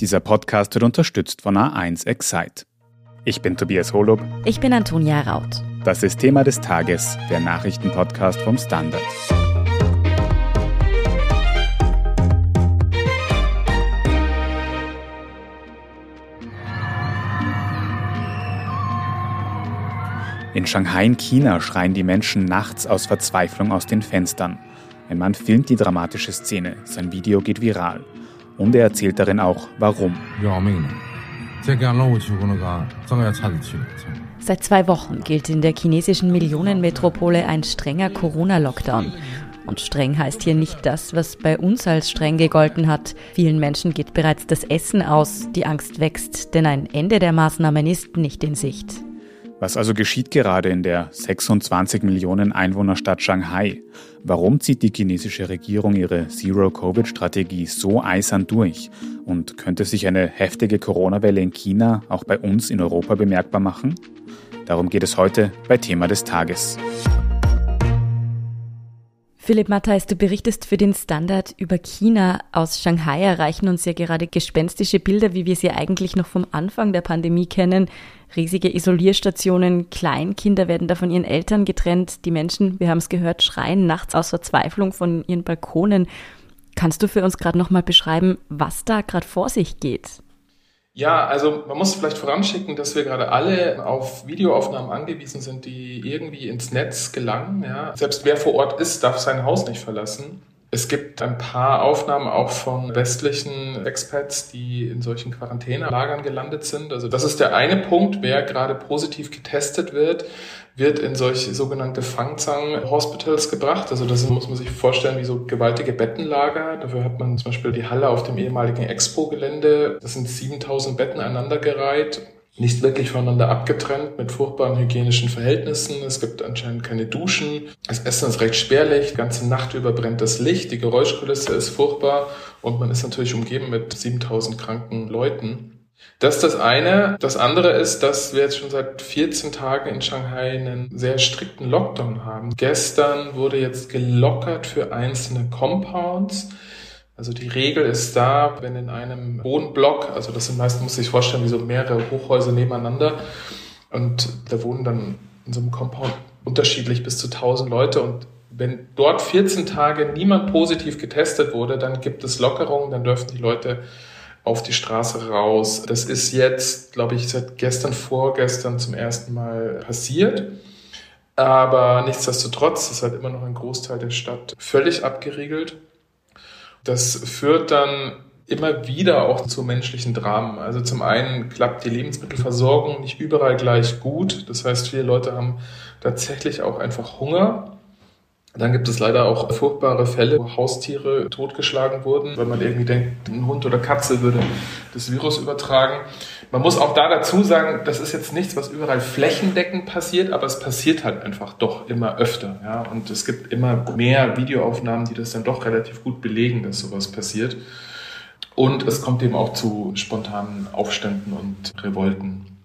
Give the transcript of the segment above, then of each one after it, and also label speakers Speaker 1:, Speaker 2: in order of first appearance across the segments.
Speaker 1: Dieser Podcast wird unterstützt von A1 Excite. Ich bin Tobias Holub.
Speaker 2: Ich bin Antonia Raut.
Speaker 1: Das ist Thema des Tages, der Nachrichtenpodcast vom Standard. In Shanghai in China schreien die Menschen nachts aus Verzweiflung aus den Fenstern. Ein Mann filmt die dramatische Szene. Sein Video geht viral. Und er erzählt darin auch, warum.
Speaker 2: Seit zwei Wochen gilt in der chinesischen Millionenmetropole ein strenger Corona-Lockdown. Und streng heißt hier nicht das, was bei uns als streng gegolten hat. Vielen Menschen geht bereits das Essen aus, die Angst wächst, denn ein Ende der Maßnahmen ist nicht in Sicht.
Speaker 1: Was also geschieht gerade in der 26 Millionen Einwohnerstadt Shanghai? Warum zieht die chinesische Regierung ihre Zero-Covid-Strategie so eisern durch? Und könnte sich eine heftige Corona-Welle in China auch bei uns in Europa bemerkbar machen? Darum geht es heute bei Thema des Tages.
Speaker 2: Philipp Matthijs, du berichtest für den Standard über China. Aus Shanghai erreichen uns ja gerade gespenstische Bilder, wie wir sie eigentlich noch vom Anfang der Pandemie kennen. Riesige Isolierstationen, Kleinkinder werden da von ihren Eltern getrennt. Die Menschen, wir haben es gehört, schreien nachts aus Verzweiflung von ihren Balkonen. Kannst du für uns gerade nochmal beschreiben, was da gerade vor sich geht?
Speaker 3: Ja, also man muss vielleicht voranschicken, dass wir gerade alle auf Videoaufnahmen angewiesen sind, die irgendwie ins Netz gelangen. Ja. Selbst wer vor Ort ist, darf sein Haus nicht verlassen. Es gibt ein paar Aufnahmen auch von westlichen Expats, die in solchen Quarantänelagern gelandet sind. Also das ist der eine Punkt, wer gerade positiv getestet wird, wird in solche sogenannte Fangzang-Hospitals gebracht. Also das muss man sich vorstellen wie so gewaltige Bettenlager. Dafür hat man zum Beispiel die Halle auf dem ehemaligen Expo-Gelände. Das sind 7000 Betten aneinandergereiht nicht wirklich voneinander abgetrennt mit furchtbaren hygienischen Verhältnissen. Es gibt anscheinend keine Duschen. Das Essen ist recht spärlich. Die ganze Nacht über brennt das Licht. Die Geräuschkulisse ist furchtbar. Und man ist natürlich umgeben mit 7000 kranken Leuten. Das ist das eine. Das andere ist, dass wir jetzt schon seit 14 Tagen in Shanghai einen sehr strikten Lockdown haben. Gestern wurde jetzt gelockert für einzelne Compounds. Also die Regel ist da, wenn in einem Wohnblock, also das sind meistens, muss ich vorstellen, wie so mehrere Hochhäuser nebeneinander und da wohnen dann in so einem Compound unterschiedlich bis zu 1000 Leute und wenn dort 14 Tage niemand positiv getestet wurde, dann gibt es Lockerungen, dann dürfen die Leute auf die Straße raus. Das ist jetzt, glaube ich, seit gestern, vorgestern zum ersten Mal passiert. Aber nichtsdestotrotz ist halt immer noch ein Großteil der Stadt völlig abgeriegelt. Das führt dann immer wieder auch zu menschlichen Dramen. Also zum einen klappt die Lebensmittelversorgung nicht überall gleich gut. Das heißt, viele Leute haben tatsächlich auch einfach Hunger. Dann gibt es leider auch furchtbare Fälle, wo Haustiere totgeschlagen wurden, weil man irgendwie denkt, ein Hund oder Katze würde das Virus übertragen. Man muss auch da dazu sagen, das ist jetzt nichts, was überall flächendeckend passiert, aber es passiert halt einfach doch immer öfter. Ja? Und es gibt immer mehr Videoaufnahmen, die das dann doch relativ gut belegen, dass sowas passiert. Und es kommt eben auch zu spontanen Aufständen und Revolten.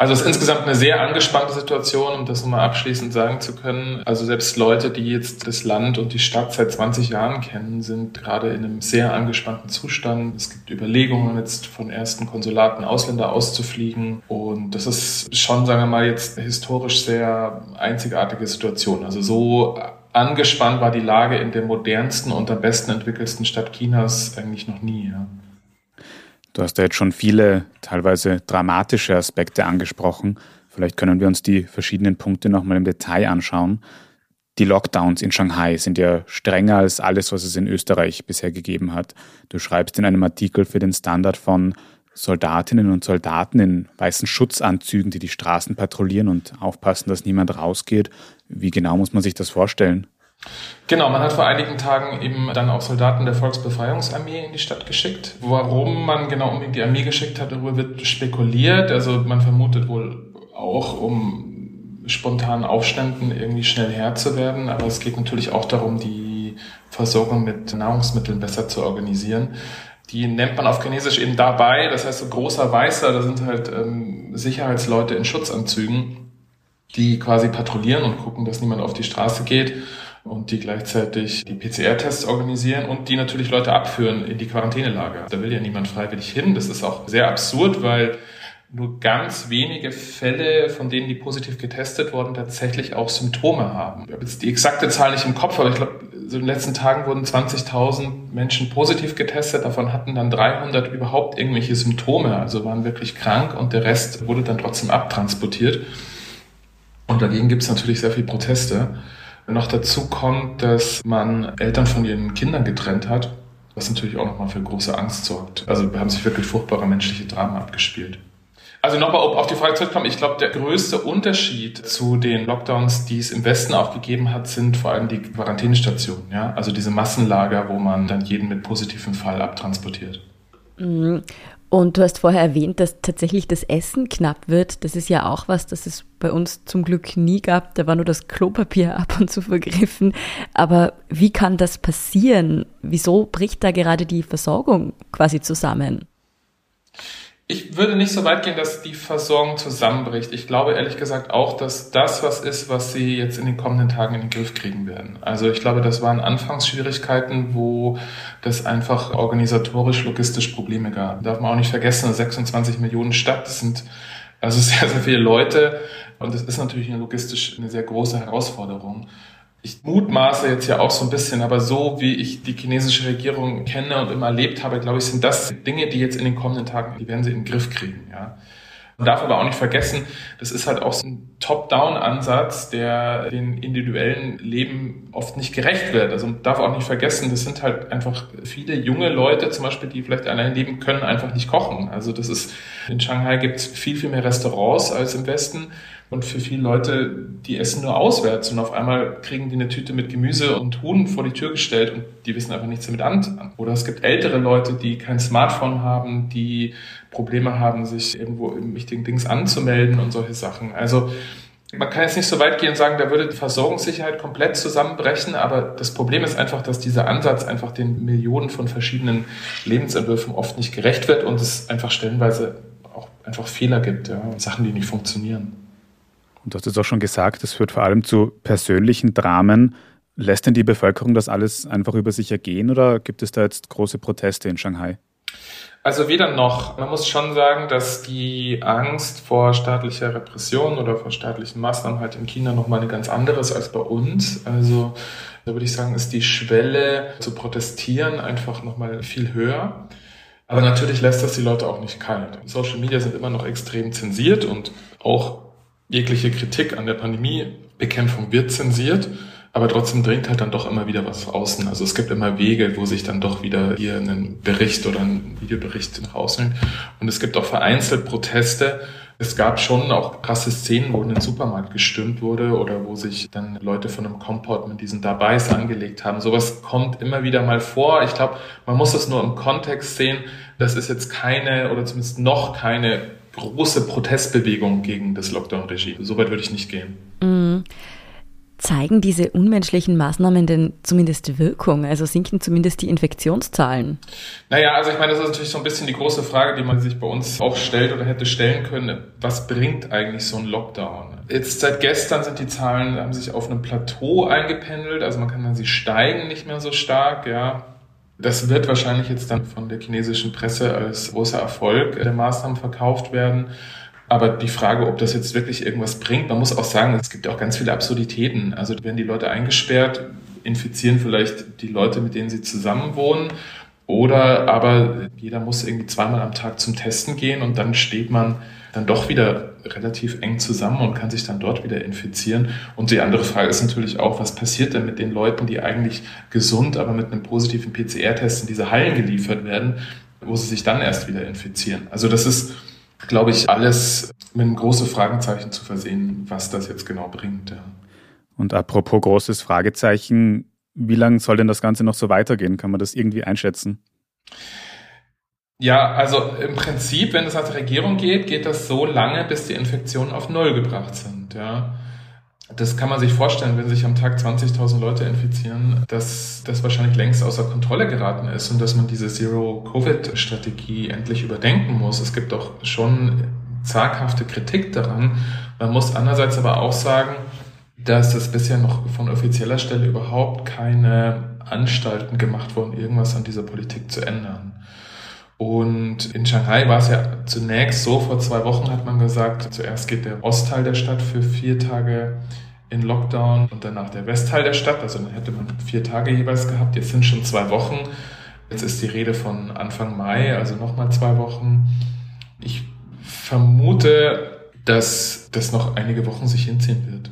Speaker 3: Also es ist insgesamt eine sehr angespannte Situation, um das nochmal abschließend sagen zu können. Also selbst Leute, die jetzt das Land und die Stadt seit 20 Jahren kennen, sind gerade in einem sehr angespannten Zustand. Es gibt Überlegungen jetzt von ersten Konsulaten Ausländer auszufliegen. Und das ist schon, sagen wir mal, jetzt eine historisch sehr einzigartige Situation. Also so angespannt war die Lage in der modernsten und am besten entwickelsten Stadt Chinas eigentlich noch nie. Ja.
Speaker 1: Du hast ja jetzt schon viele, teilweise dramatische Aspekte angesprochen. Vielleicht können wir uns die verschiedenen Punkte nochmal im Detail anschauen. Die Lockdowns in Shanghai sind ja strenger als alles, was es in Österreich bisher gegeben hat. Du schreibst in einem Artikel für den Standard von Soldatinnen und Soldaten in weißen Schutzanzügen, die die Straßen patrouillieren und aufpassen, dass niemand rausgeht. Wie genau muss man sich das vorstellen?
Speaker 3: Genau, man hat vor einigen Tagen eben dann auch Soldaten der Volksbefreiungsarmee in die Stadt geschickt. Warum man genau unbedingt die Armee geschickt hat, darüber wird spekuliert. Also man vermutet wohl auch, um spontanen Aufständen irgendwie schnell Herr zu werden. Aber es geht natürlich auch darum, die Versorgung mit Nahrungsmitteln besser zu organisieren. Die nennt man auf Chinesisch eben dabei. Das heißt, so großer Weißer, da sind halt ähm, Sicherheitsleute in Schutzanzügen, die quasi patrouillieren und gucken, dass niemand auf die Straße geht und die gleichzeitig die PCR-Tests organisieren und die natürlich Leute abführen in die Quarantänelager. Da will ja niemand freiwillig hin. Das ist auch sehr absurd, weil nur ganz wenige Fälle, von denen die positiv getestet wurden, tatsächlich auch Symptome haben. Ich habe jetzt die exakte Zahl nicht im Kopf, aber ich glaube, so in den letzten Tagen wurden 20.000 Menschen positiv getestet. Davon hatten dann 300 überhaupt irgendwelche Symptome, also waren wirklich krank und der Rest wurde dann trotzdem abtransportiert. Und dagegen gibt es natürlich sehr viele Proteste. Noch dazu kommt, dass man Eltern von ihren Kindern getrennt hat, was natürlich auch nochmal für große Angst sorgt. Also haben sich wirklich furchtbare menschliche Dramen abgespielt. Also nochmal auf die Frage zurückkommen. Ich glaube, der größte Unterschied zu den Lockdowns, die es im Westen auch gegeben hat, sind vor allem die Quarantänestationen. Ja? Also diese Massenlager, wo man dann jeden mit positivem Fall abtransportiert.
Speaker 2: Und du hast vorher erwähnt, dass tatsächlich das Essen knapp wird. Das ist ja auch was, das es bei uns zum Glück nie gab. Da war nur das Klopapier ab und zu vergriffen. Aber wie kann das passieren? Wieso bricht da gerade die Versorgung quasi zusammen?
Speaker 3: Ich würde nicht so weit gehen, dass die Versorgung zusammenbricht. Ich glaube ehrlich gesagt auch, dass das was ist, was sie jetzt in den kommenden Tagen in den Griff kriegen werden. Also ich glaube, das waren Anfangsschwierigkeiten, wo das einfach organisatorisch, logistisch Probleme gab. Darf man auch nicht vergessen, 26 Millionen Stadt, das sind also sehr, sehr viele Leute. Und das ist natürlich logistisch eine sehr große Herausforderung ich mutmaße jetzt ja auch so ein bisschen, aber so wie ich die chinesische Regierung kenne und immer erlebt habe, glaube ich, sind das Dinge, die jetzt in den kommenden Tagen, die werden sie in den Griff kriegen, ja. Man darf aber auch nicht vergessen, das ist halt auch so ein Top-Down-Ansatz, der den individuellen Leben oft nicht gerecht wird. Also man darf auch nicht vergessen, das sind halt einfach viele junge Leute, zum Beispiel, die vielleicht allein leben können, einfach nicht kochen. Also das ist, in Shanghai gibt es viel, viel mehr Restaurants als im Westen. Und für viele Leute, die essen nur auswärts und auf einmal kriegen die eine Tüte mit Gemüse und Huhn vor die Tür gestellt und die wissen einfach nichts damit an. Oder es gibt ältere Leute, die kein Smartphone haben, die Probleme haben, sich irgendwo im wichtigen Dings anzumelden und solche Sachen. Also man kann jetzt nicht so weit gehen und sagen, da würde die Versorgungssicherheit komplett zusammenbrechen, aber das Problem ist einfach, dass dieser Ansatz einfach den Millionen von verschiedenen Lebensentwürfen oft nicht gerecht wird und es einfach stellenweise auch einfach Fehler gibt, ja, Sachen, die nicht funktionieren.
Speaker 1: Und du hast es auch schon gesagt, es führt vor allem zu persönlichen Dramen. Lässt denn die Bevölkerung das alles einfach über sich ergehen oder gibt es da jetzt große Proteste in Shanghai?
Speaker 3: Also weder noch. Man muss schon sagen, dass die Angst vor staatlicher Repression oder vor staatlichen Maßnahmen halt in China nochmal eine ganz andere ist als bei uns. Also da würde ich sagen, ist die Schwelle zu protestieren einfach nochmal viel höher. Aber natürlich lässt das die Leute auch nicht kalt. Social Media sind immer noch extrem zensiert und auch jegliche Kritik an der Pandemiebekämpfung wird zensiert, aber trotzdem dringt halt dann doch immer wieder was außen. Also es gibt immer Wege, wo sich dann doch wieder hier ein Bericht oder ein Videobericht nach außen Und es gibt auch vereinzelt Proteste. Es gab schon auch krasse Szenen, wo in den Supermarkt gestürmt wurde oder wo sich dann Leute von einem Kompott mit diesen Dabei's angelegt haben. Sowas kommt immer wieder mal vor. Ich glaube, man muss das nur im Kontext sehen. Das ist jetzt keine oder zumindest noch keine große Protestbewegung gegen das Lockdown-Regime. Soweit würde ich nicht gehen.
Speaker 2: Mhm. Zeigen diese unmenschlichen Maßnahmen denn zumindest Wirkung? Also sinken zumindest die Infektionszahlen?
Speaker 3: Naja, also ich meine, das ist natürlich so ein bisschen die große Frage, die man sich bei uns auch stellt oder hätte stellen können. Was bringt eigentlich so ein Lockdown? Jetzt seit gestern sind die Zahlen, haben sich auf einem Plateau eingependelt. Also man kann dann, sie steigen nicht mehr so stark, ja. Das wird wahrscheinlich jetzt dann von der chinesischen Presse als großer Erfolg der Maßnahmen verkauft werden. Aber die Frage, ob das jetzt wirklich irgendwas bringt, man muss auch sagen, es gibt auch ganz viele Absurditäten. Also werden die Leute eingesperrt, infizieren vielleicht die Leute, mit denen sie zusammenwohnen. Oder aber jeder muss irgendwie zweimal am Tag zum Testen gehen und dann steht man dann doch wieder relativ eng zusammen und kann sich dann dort wieder infizieren. Und die andere Frage ist natürlich auch, was passiert denn mit den Leuten, die eigentlich gesund, aber mit einem positiven PCR-Test in diese Hallen geliefert werden, wo sie sich dann erst wieder infizieren. Also das ist, glaube ich, alles mit einem großen Fragezeichen zu versehen, was das jetzt genau bringt. Ja.
Speaker 1: Und apropos großes Fragezeichen, wie lange soll denn das Ganze noch so weitergehen? Kann man das irgendwie einschätzen?
Speaker 3: Ja, also im Prinzip, wenn es nach der Regierung geht, geht das so lange, bis die Infektionen auf Null gebracht sind. Ja. Das kann man sich vorstellen, wenn sich am Tag 20.000 Leute infizieren, dass das wahrscheinlich längst außer Kontrolle geraten ist und dass man diese Zero-Covid-Strategie endlich überdenken muss. Es gibt auch schon zaghafte Kritik daran. Man muss andererseits aber auch sagen, dass es bisher noch von offizieller Stelle überhaupt keine Anstalten gemacht wurden, irgendwas an dieser Politik zu ändern. Und in Shanghai war es ja zunächst so, vor zwei Wochen hat man gesagt, zuerst geht der Ostteil der Stadt für vier Tage in Lockdown und danach der Westteil der Stadt. Also dann hätte man vier Tage jeweils gehabt. Jetzt sind schon zwei Wochen. Jetzt ist die Rede von Anfang Mai, also nochmal zwei Wochen. Ich vermute, dass das noch einige Wochen sich hinziehen wird.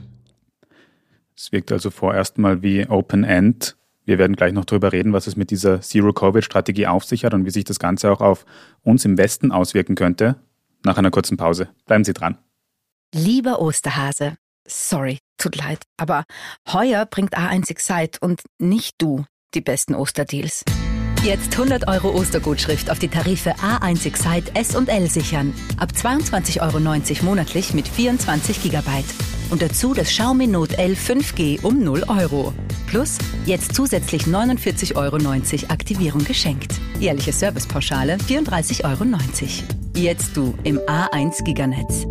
Speaker 1: Es wirkt also vorerst mal wie Open End. Wir werden gleich noch darüber reden, was es mit dieser Zero-Covid-Strategie auf sich hat und wie sich das Ganze auch auf uns im Westen auswirken könnte. Nach einer kurzen Pause. Bleiben Sie dran.
Speaker 4: Lieber Osterhase, sorry, tut leid, aber heuer bringt A1 Excite und nicht du die besten Osterdeals. Jetzt 100 Euro Ostergutschrift auf die Tarife A1 Excite S und L sichern. Ab 22,90 Euro monatlich mit 24 GB. Und dazu das Xiaomi Note L 5G um 0 Euro. Plus jetzt zusätzlich 49,90 Euro Aktivierung geschenkt. Jährliche Servicepauschale 34,90 Euro. Jetzt du im A1 Giganetz.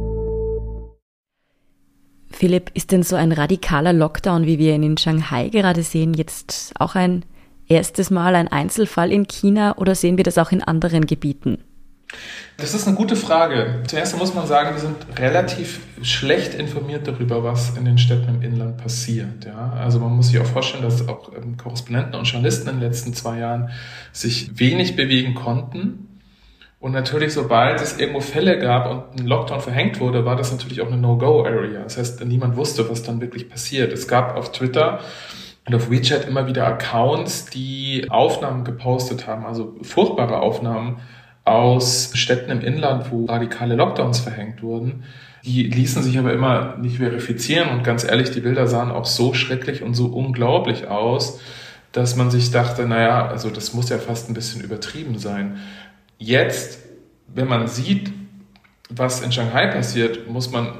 Speaker 2: Philipp, ist denn so ein radikaler Lockdown, wie wir ihn in Shanghai gerade sehen, jetzt auch ein erstes Mal ein Einzelfall in China oder sehen wir das auch in anderen Gebieten?
Speaker 3: Das ist eine gute Frage. Zuerst muss man sagen, wir sind relativ schlecht informiert darüber, was in den Städten im Inland passiert. Ja? Also man muss sich auch vorstellen, dass auch ähm, Korrespondenten und Journalisten in den letzten zwei Jahren sich wenig bewegen konnten. Und natürlich, sobald es irgendwo Fälle gab und ein Lockdown verhängt wurde, war das natürlich auch eine No-Go-Area. Das heißt, niemand wusste, was dann wirklich passiert. Es gab auf Twitter und auf WeChat immer wieder Accounts, die Aufnahmen gepostet haben, also furchtbare Aufnahmen aus Städten im Inland, wo radikale Lockdowns verhängt wurden. Die ließen sich aber immer nicht verifizieren und ganz ehrlich, die Bilder sahen auch so schrecklich und so unglaublich aus, dass man sich dachte, naja, also das muss ja fast ein bisschen übertrieben sein. Jetzt, wenn man sieht, was in Shanghai passiert, muss man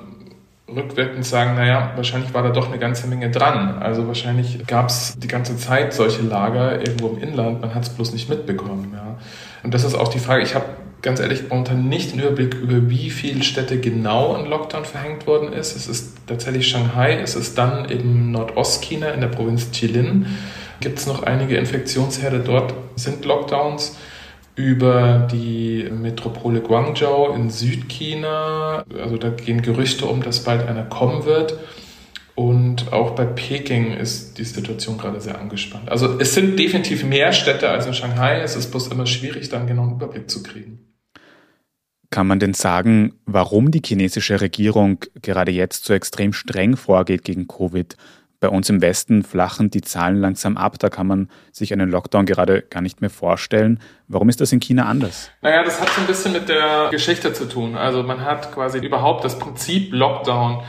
Speaker 3: rückwirkend sagen, naja, wahrscheinlich war da doch eine ganze Menge dran. Also wahrscheinlich gab es die ganze Zeit solche Lager irgendwo im Inland, man hat es bloß nicht mitbekommen. Ja. Und das ist auch die Frage, ich habe ganz ehrlich momentan nicht einen Überblick über wie viele Städte genau in Lockdown verhängt worden ist. Es ist tatsächlich Shanghai, es ist dann im Nordostchina in der Provinz Jilin. Gibt es noch einige Infektionsherde dort, sind Lockdowns über die Metropole Guangzhou in Südchina. Also da gehen Gerüchte um, dass bald einer kommen wird. Und auch bei Peking ist die Situation gerade sehr angespannt. Also es sind definitiv mehr Städte als in Shanghai. Es ist bloß immer schwierig, dann genau einen Überblick zu kriegen.
Speaker 1: Kann man denn sagen, warum die chinesische Regierung gerade jetzt so extrem streng vorgeht gegen Covid? Bei uns im Westen flachen die Zahlen langsam ab. Da kann man sich einen Lockdown gerade gar nicht mehr vorstellen. Warum ist das in China anders?
Speaker 3: Naja, das hat so ein bisschen mit der Geschichte zu tun. Also man hat quasi überhaupt das Prinzip Lockdown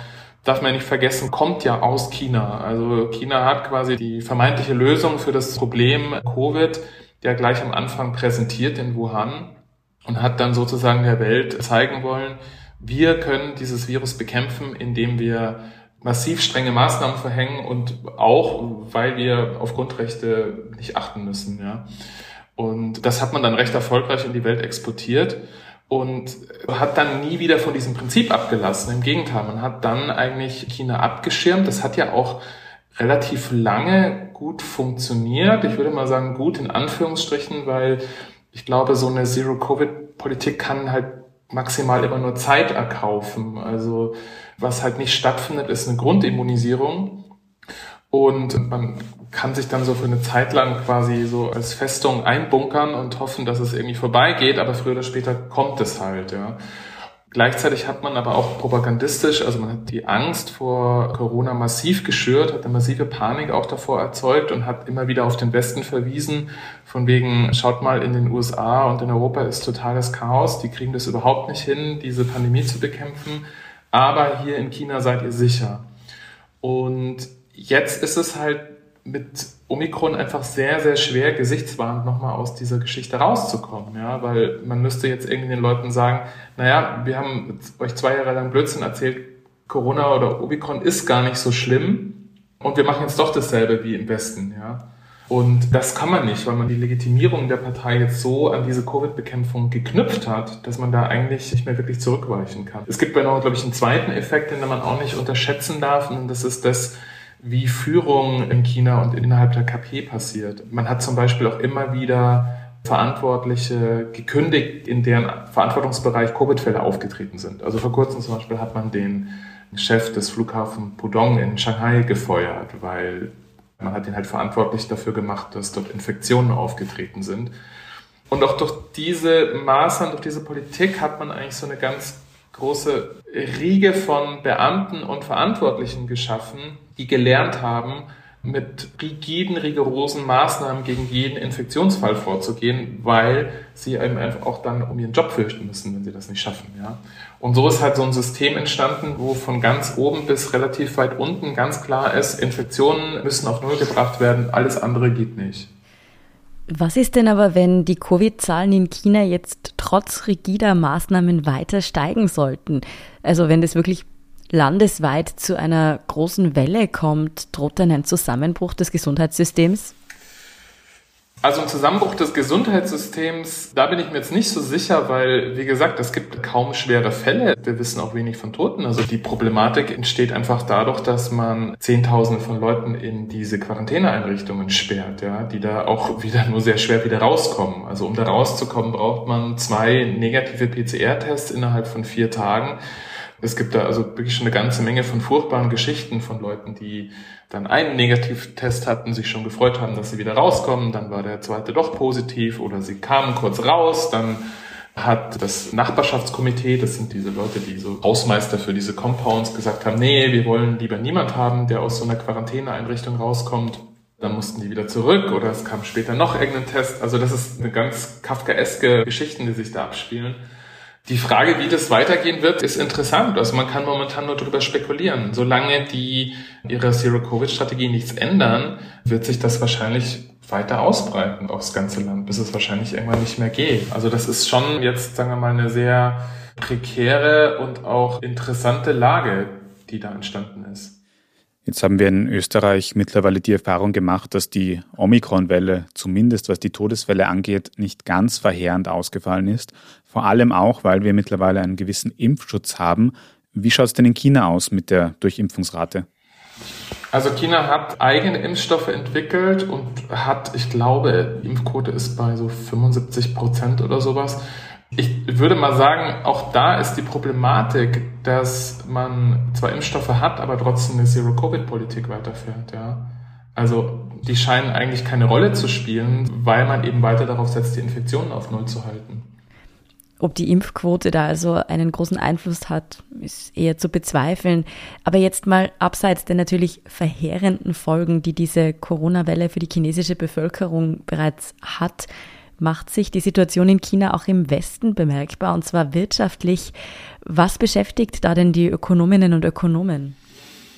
Speaker 3: darf man nicht vergessen, kommt ja aus China. Also China hat quasi die vermeintliche Lösung für das Problem Covid ja gleich am Anfang präsentiert in Wuhan und hat dann sozusagen der Welt zeigen wollen, wir können dieses Virus bekämpfen, indem wir massiv strenge Maßnahmen verhängen und auch, weil wir auf Grundrechte nicht achten müssen. Ja. Und das hat man dann recht erfolgreich in die Welt exportiert und hat dann nie wieder von diesem Prinzip abgelassen. Im Gegenteil, man hat dann eigentlich China abgeschirmt. Das hat ja auch relativ lange gut funktioniert. Ich würde mal sagen, gut in Anführungsstrichen, weil ich glaube, so eine Zero-Covid-Politik kann halt maximal immer nur Zeit erkaufen. Also was halt nicht stattfindet, ist eine Grundimmunisierung. Und man kann sich dann so für eine Zeit lang quasi so als Festung einbunkern und hoffen, dass es irgendwie vorbeigeht, aber früher oder später kommt es halt, ja. Gleichzeitig hat man aber auch propagandistisch, also man hat die Angst vor Corona massiv geschürt, hat eine massive Panik auch davor erzeugt und hat immer wieder auf den Westen verwiesen, von wegen, schaut mal, in den USA und in Europa ist totales Chaos, die kriegen das überhaupt nicht hin, diese Pandemie zu bekämpfen, aber hier in China seid ihr sicher. Und jetzt ist es halt mit Omikron einfach sehr, sehr schwer, gesichtswahrend nochmal aus dieser Geschichte rauszukommen, ja, weil man müsste jetzt irgendwie den Leuten sagen, naja, wir haben euch zwei Jahre lang Blödsinn erzählt, Corona oder Omikron ist gar nicht so schlimm und wir machen jetzt doch dasselbe wie im Westen, ja. Und das kann man nicht, weil man die Legitimierung der Partei jetzt so an diese Covid-Bekämpfung geknüpft hat, dass man da eigentlich nicht mehr wirklich zurückweichen kann. Es gibt bei noch, glaube ich, einen zweiten Effekt, den man auch nicht unterschätzen darf, und das ist das, wie Führung in China und innerhalb der KP passiert. Man hat zum Beispiel auch immer wieder Verantwortliche gekündigt, in deren Verantwortungsbereich Covid-Fälle aufgetreten sind. Also vor kurzem zum Beispiel hat man den Chef des Flughafen Pudong in Shanghai gefeuert, weil man hat ihn halt verantwortlich dafür gemacht, dass dort Infektionen aufgetreten sind. Und auch durch diese Maßnahmen, durch diese Politik hat man eigentlich so eine ganz große Riege von Beamten und Verantwortlichen geschaffen, die gelernt haben, mit rigiden, rigorosen Maßnahmen gegen jeden Infektionsfall vorzugehen, weil sie eben einfach auch dann um ihren Job fürchten müssen, wenn sie das nicht schaffen. Ja. Und so ist halt so ein System entstanden, wo von ganz oben bis relativ weit unten ganz klar ist, Infektionen müssen auf Null gebracht werden, alles andere geht nicht.
Speaker 2: Was ist denn aber, wenn die Covid-Zahlen in China jetzt trotz rigider Maßnahmen weiter steigen sollten? Also wenn das wirklich landesweit zu einer großen Welle kommt, droht dann ein Zusammenbruch des Gesundheitssystems?
Speaker 3: Also ein Zusammenbruch des Gesundheitssystems, da bin ich mir jetzt nicht so sicher, weil, wie gesagt, es gibt kaum schwere Fälle. Wir wissen auch wenig von Toten. Also die Problematik entsteht einfach dadurch, dass man Zehntausende von Leuten in diese Quarantäneeinrichtungen sperrt, ja, die da auch wieder nur sehr schwer wieder rauskommen. Also um da rauszukommen, braucht man zwei negative PCR-Tests innerhalb von vier Tagen. Es gibt da also wirklich schon eine ganze Menge von furchtbaren Geschichten von Leuten, die dann einen Negativtest hatten, sich schon gefreut haben, dass sie wieder rauskommen, dann war der zweite doch positiv oder sie kamen kurz raus, dann hat das Nachbarschaftskomitee, das sind diese Leute, die so Hausmeister für diese Compounds gesagt haben, nee, wir wollen lieber niemand haben, der aus so einer Quarantäneeinrichtung rauskommt. Dann mussten die wieder zurück oder es kam später noch irgendein Test. Also das ist eine ganz kafkaeske Geschichten, die sich da abspielen. Die Frage, wie das weitergehen wird, ist interessant. Also man kann momentan nur darüber spekulieren. Solange die ihre Zero-Covid-Strategie nichts ändern, wird sich das wahrscheinlich weiter ausbreiten aufs ganze Land, bis es wahrscheinlich irgendwann nicht mehr geht. Also das ist schon jetzt, sagen wir mal, eine sehr prekäre und auch interessante Lage, die da entstanden ist.
Speaker 1: Jetzt haben wir in Österreich mittlerweile die Erfahrung gemacht, dass die Omikron-Welle, zumindest was die Todesfälle angeht, nicht ganz verheerend ausgefallen ist. Vor allem auch, weil wir mittlerweile einen gewissen Impfschutz haben. Wie schaut es denn in China aus mit der Durchimpfungsrate?
Speaker 3: Also China hat eigene Impfstoffe entwickelt und hat, ich glaube, die Impfquote ist bei so 75 Prozent oder sowas. Ich würde mal sagen, auch da ist die Problematik, dass man zwar Impfstoffe hat, aber trotzdem eine Zero-Covid-Politik weiterführt. Ja. Also die scheinen eigentlich keine Rolle zu spielen, weil man eben weiter darauf setzt, die Infektionen auf Null zu halten.
Speaker 2: Ob die Impfquote da also einen großen Einfluss hat, ist eher zu bezweifeln. Aber jetzt mal abseits der natürlich verheerenden Folgen, die diese Corona-Welle für die chinesische Bevölkerung bereits hat, macht sich die Situation in China auch im Westen bemerkbar, und zwar wirtschaftlich. Was beschäftigt da denn die Ökonominnen und Ökonomen?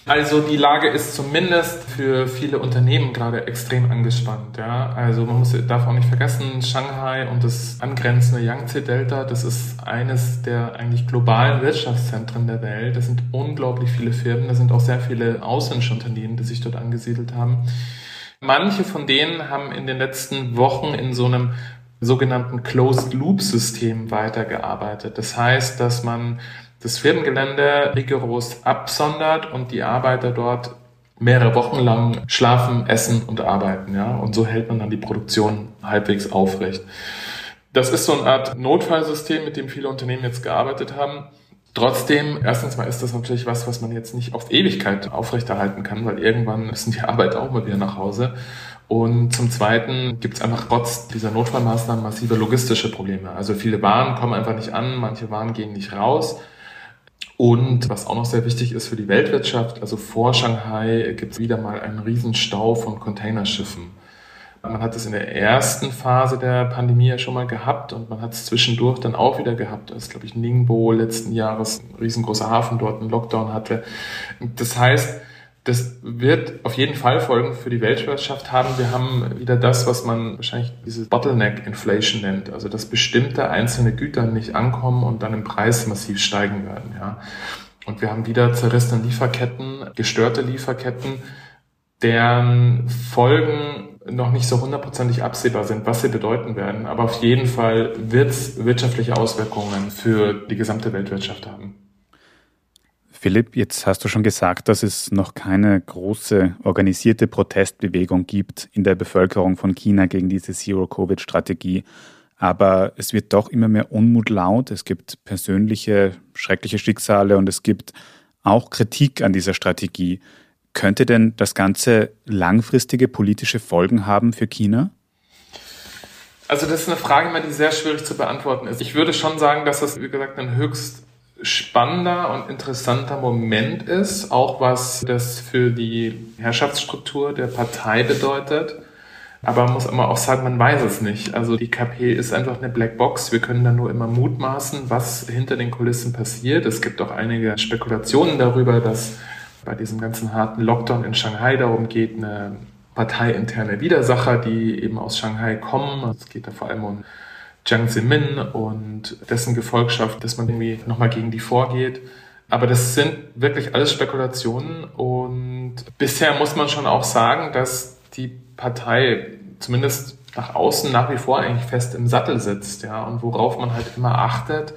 Speaker 3: Also die Lage ist zumindest für viele Unternehmen gerade extrem angespannt. Ja? Also man muss, darf auch nicht vergessen, Shanghai und das angrenzende Yangtze-Delta, das ist eines der eigentlich globalen Wirtschaftszentren der Welt. Das sind unglaublich viele Firmen, da sind auch sehr viele ausländische Unternehmen, die sich dort angesiedelt haben. Manche von denen haben in den letzten Wochen in so einem sogenannten Closed-Loop-System weitergearbeitet. Das heißt, dass man das Firmengelände rigoros absondert und die Arbeiter dort mehrere Wochen lang schlafen, essen und arbeiten, ja. Und so hält man dann die Produktion halbwegs aufrecht. Das ist so eine Art Notfallsystem, mit dem viele Unternehmen jetzt gearbeitet haben. Trotzdem, erstens mal ist das natürlich was, was man jetzt nicht auf Ewigkeit aufrechterhalten kann, weil irgendwann müssen die Arbeiter auch mal wieder nach Hause. Und zum Zweiten gibt es einfach trotz dieser Notfallmaßnahmen massive logistische Probleme. Also viele Waren kommen einfach nicht an, manche Waren gehen nicht raus. Und was auch noch sehr wichtig ist für die Weltwirtschaft, also vor Shanghai gibt es wieder mal einen Riesenstau von Containerschiffen. Man hat es in der ersten Phase der Pandemie ja schon mal gehabt und man hat es zwischendurch dann auch wieder gehabt, als, glaube ich, Ningbo letzten Jahres, ein riesengroßer Hafen dort einen Lockdown hatte. Das heißt, das wird auf jeden Fall Folgen für die Weltwirtschaft haben. Wir haben wieder das, was man wahrscheinlich diese Bottleneck Inflation nennt, also dass bestimmte einzelne Güter nicht ankommen und dann im Preis massiv steigen werden. Ja. Und wir haben wieder zerrissene Lieferketten, gestörte Lieferketten, deren Folgen noch nicht so hundertprozentig absehbar sind, was sie bedeuten werden. Aber auf jeden Fall wird es wirtschaftliche Auswirkungen für die gesamte Weltwirtschaft haben.
Speaker 1: Philipp, jetzt hast du schon gesagt, dass es noch keine große organisierte Protestbewegung gibt in der Bevölkerung von China gegen diese Zero-Covid-Strategie. Aber es wird doch immer mehr Unmut laut. Es gibt persönliche, schreckliche Schicksale und es gibt auch Kritik an dieser Strategie. Könnte denn das Ganze langfristige politische Folgen haben für China?
Speaker 3: Also das ist eine Frage, die sehr schwierig zu beantworten ist. Ich würde schon sagen, dass das, wie gesagt, ein höchst spannender und interessanter Moment ist, auch was das für die Herrschaftsstruktur der Partei bedeutet. Aber man muss immer auch sagen, man weiß es nicht. Also die KP ist einfach eine Blackbox. Wir können da nur immer mutmaßen, was hinter den Kulissen passiert. Es gibt auch einige Spekulationen darüber, dass bei diesem ganzen harten Lockdown in Shanghai darum geht, eine parteiinterne Widersacher, die eben aus Shanghai kommen. Es geht da vor allem um Jiang Zemin und dessen Gefolgschaft, dass man irgendwie nochmal gegen die vorgeht. Aber das sind wirklich alles Spekulationen und bisher muss man schon auch sagen, dass die Partei zumindest nach außen nach wie vor eigentlich fest im Sattel sitzt, ja, und worauf man halt immer achtet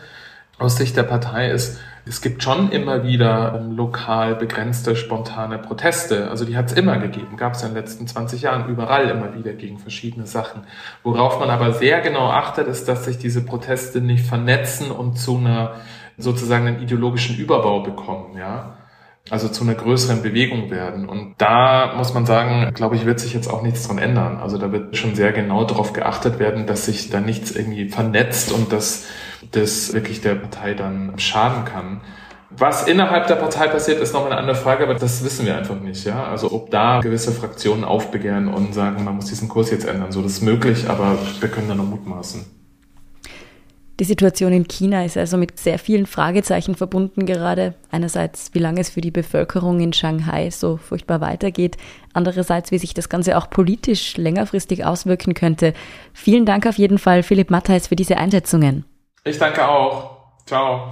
Speaker 3: aus Sicht der Partei ist, es gibt schon immer wieder ähm, lokal begrenzte, spontane Proteste. Also die hat es immer gegeben, gab es in den letzten 20 Jahren überall immer wieder gegen verschiedene Sachen. Worauf man aber sehr genau achtet, ist, dass sich diese Proteste nicht vernetzen und zu einer sozusagen einen ideologischen Überbau bekommen, ja. Also zu einer größeren Bewegung werden. Und da muss man sagen, glaube ich, wird sich jetzt auch nichts dran ändern. Also da wird schon sehr genau darauf geachtet werden, dass sich da nichts irgendwie vernetzt und dass das wirklich der Partei dann schaden kann. Was innerhalb der Partei passiert, ist nochmal eine andere Frage, aber das wissen wir einfach nicht. Ja? Also ob da gewisse Fraktionen aufbegehren und sagen, man muss diesen Kurs jetzt ändern, so das ist möglich, aber wir können da nur mutmaßen.
Speaker 2: Die Situation in China ist also mit sehr vielen Fragezeichen verbunden gerade. Einerseits, wie lange es für die Bevölkerung in Shanghai so furchtbar weitergeht. Andererseits, wie sich das Ganze auch politisch längerfristig auswirken könnte. Vielen Dank auf jeden Fall, Philipp Mattheis, für diese Einschätzungen.
Speaker 3: Ich danke auch. Ciao.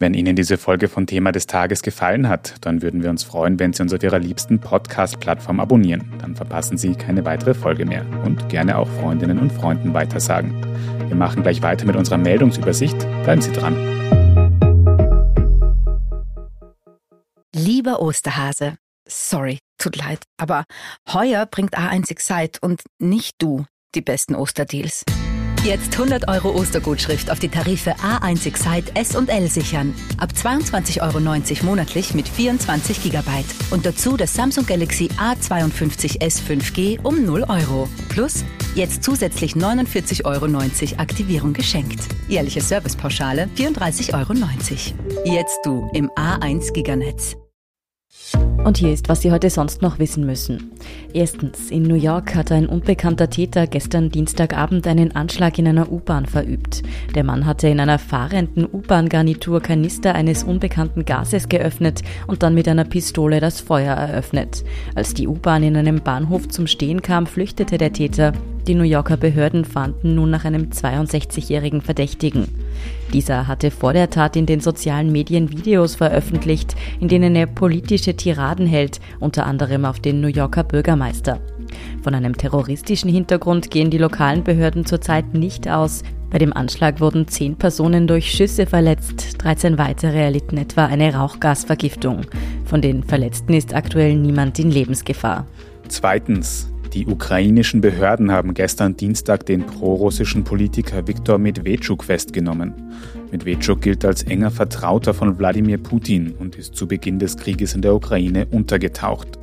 Speaker 1: Wenn Ihnen diese Folge von Thema des Tages gefallen hat, dann würden wir uns freuen, wenn Sie uns auf Ihrer liebsten Podcast-Plattform abonnieren. Dann verpassen Sie keine weitere Folge mehr und gerne auch Freundinnen und Freunden weitersagen. Wir machen gleich weiter mit unserer Meldungsübersicht. Bleiben Sie dran.
Speaker 4: Lieber Osterhase, sorry, tut leid, aber heuer bringt A1 Excite und nicht du die besten Osterdeals. Jetzt 100 Euro Ostergutschrift auf die Tarife A1 Excite S und L sichern. Ab 22,90 Euro monatlich mit 24 GB. Und dazu das Samsung Galaxy A52s 5G um 0 Euro. Plus jetzt zusätzlich 49,90 Euro Aktivierung geschenkt. Jährliche Servicepauschale 34,90 Euro. Jetzt du im A1 Giganetz.
Speaker 2: Und hier ist, was Sie heute sonst noch wissen müssen. Erstens, in New York hat ein unbekannter Täter gestern Dienstagabend einen Anschlag in einer U-Bahn verübt. Der Mann hatte in einer fahrenden U-Bahn-Garnitur Kanister eines unbekannten Gases geöffnet und dann mit einer Pistole das Feuer eröffnet. Als die U-Bahn in einem Bahnhof zum Stehen kam, flüchtete der Täter. Die New Yorker Behörden fanden nun nach einem 62-jährigen Verdächtigen. Dieser hatte vor der Tat in den sozialen Medien Videos veröffentlicht, in denen er politische Tiraden hält, unter anderem auf den New Yorker Bürgermeister. Von einem terroristischen Hintergrund gehen die lokalen Behörden zurzeit nicht aus. Bei dem Anschlag wurden zehn Personen durch Schüsse verletzt, 13 weitere erlitten etwa eine Rauchgasvergiftung. Von den Verletzten ist aktuell niemand in Lebensgefahr.
Speaker 1: Zweitens. Die ukrainischen Behörden haben gestern Dienstag den prorussischen Politiker Viktor Medvedchuk festgenommen. Medvedchuk gilt als enger Vertrauter von Wladimir Putin und ist zu Beginn des Krieges in der Ukraine untergetaucht.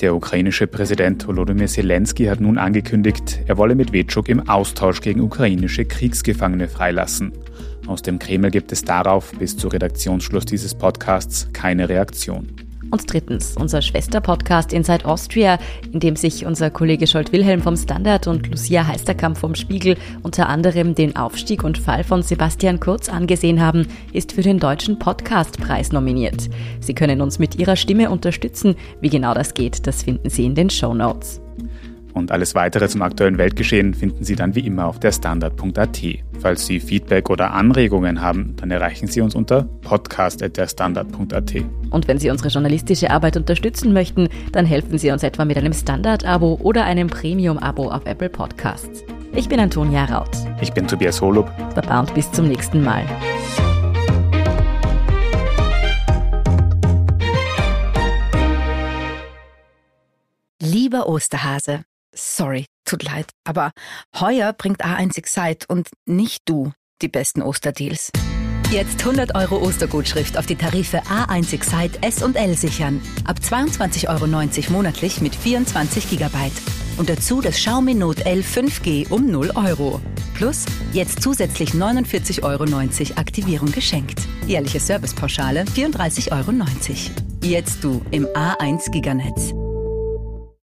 Speaker 1: Der ukrainische Präsident Volodymyr Zelensky hat nun angekündigt, er wolle Medvedchuk im Austausch gegen ukrainische Kriegsgefangene freilassen. Aus dem Kreml gibt es darauf bis zu Redaktionsschluss dieses Podcasts keine Reaktion.
Speaker 2: Und drittens, unser Schwesterpodcast Inside Austria, in dem sich unser Kollege Scholt Wilhelm vom Standard und Lucia Heisterkamp vom Spiegel unter anderem den Aufstieg und Fall von Sebastian Kurz angesehen haben, ist für den Deutschen Podcastpreis nominiert. Sie können uns mit Ihrer Stimme unterstützen. Wie genau das geht, das finden Sie in den Show Notes.
Speaker 1: Und alles weitere zum aktuellen Weltgeschehen finden Sie dann wie immer auf der Standard.at. Falls Sie Feedback oder Anregungen haben, dann erreichen Sie uns unter podcast.derstandard.at.
Speaker 2: Und wenn Sie unsere journalistische Arbeit unterstützen möchten, dann helfen Sie uns etwa mit einem Standard-Abo oder einem Premium-Abo auf Apple Podcasts. Ich bin Antonia Raut.
Speaker 1: Ich bin Tobias Holub.
Speaker 2: Baba und bis zum nächsten Mal.
Speaker 4: Lieber Osterhase, sorry, tut leid, aber heuer bringt A1 Excite und nicht du die besten Osterdeals. Jetzt 100 Euro Ostergutschrift auf die Tarife A1 Excite S und L sichern. Ab 22,90 Euro monatlich mit 24 GB. Und dazu das Xiaomi Note L 5G um 0 Euro. Plus jetzt zusätzlich 49,90 Euro Aktivierung geschenkt. Jährliche Servicepauschale 34,90 Euro. Jetzt du im A1 Giganetz.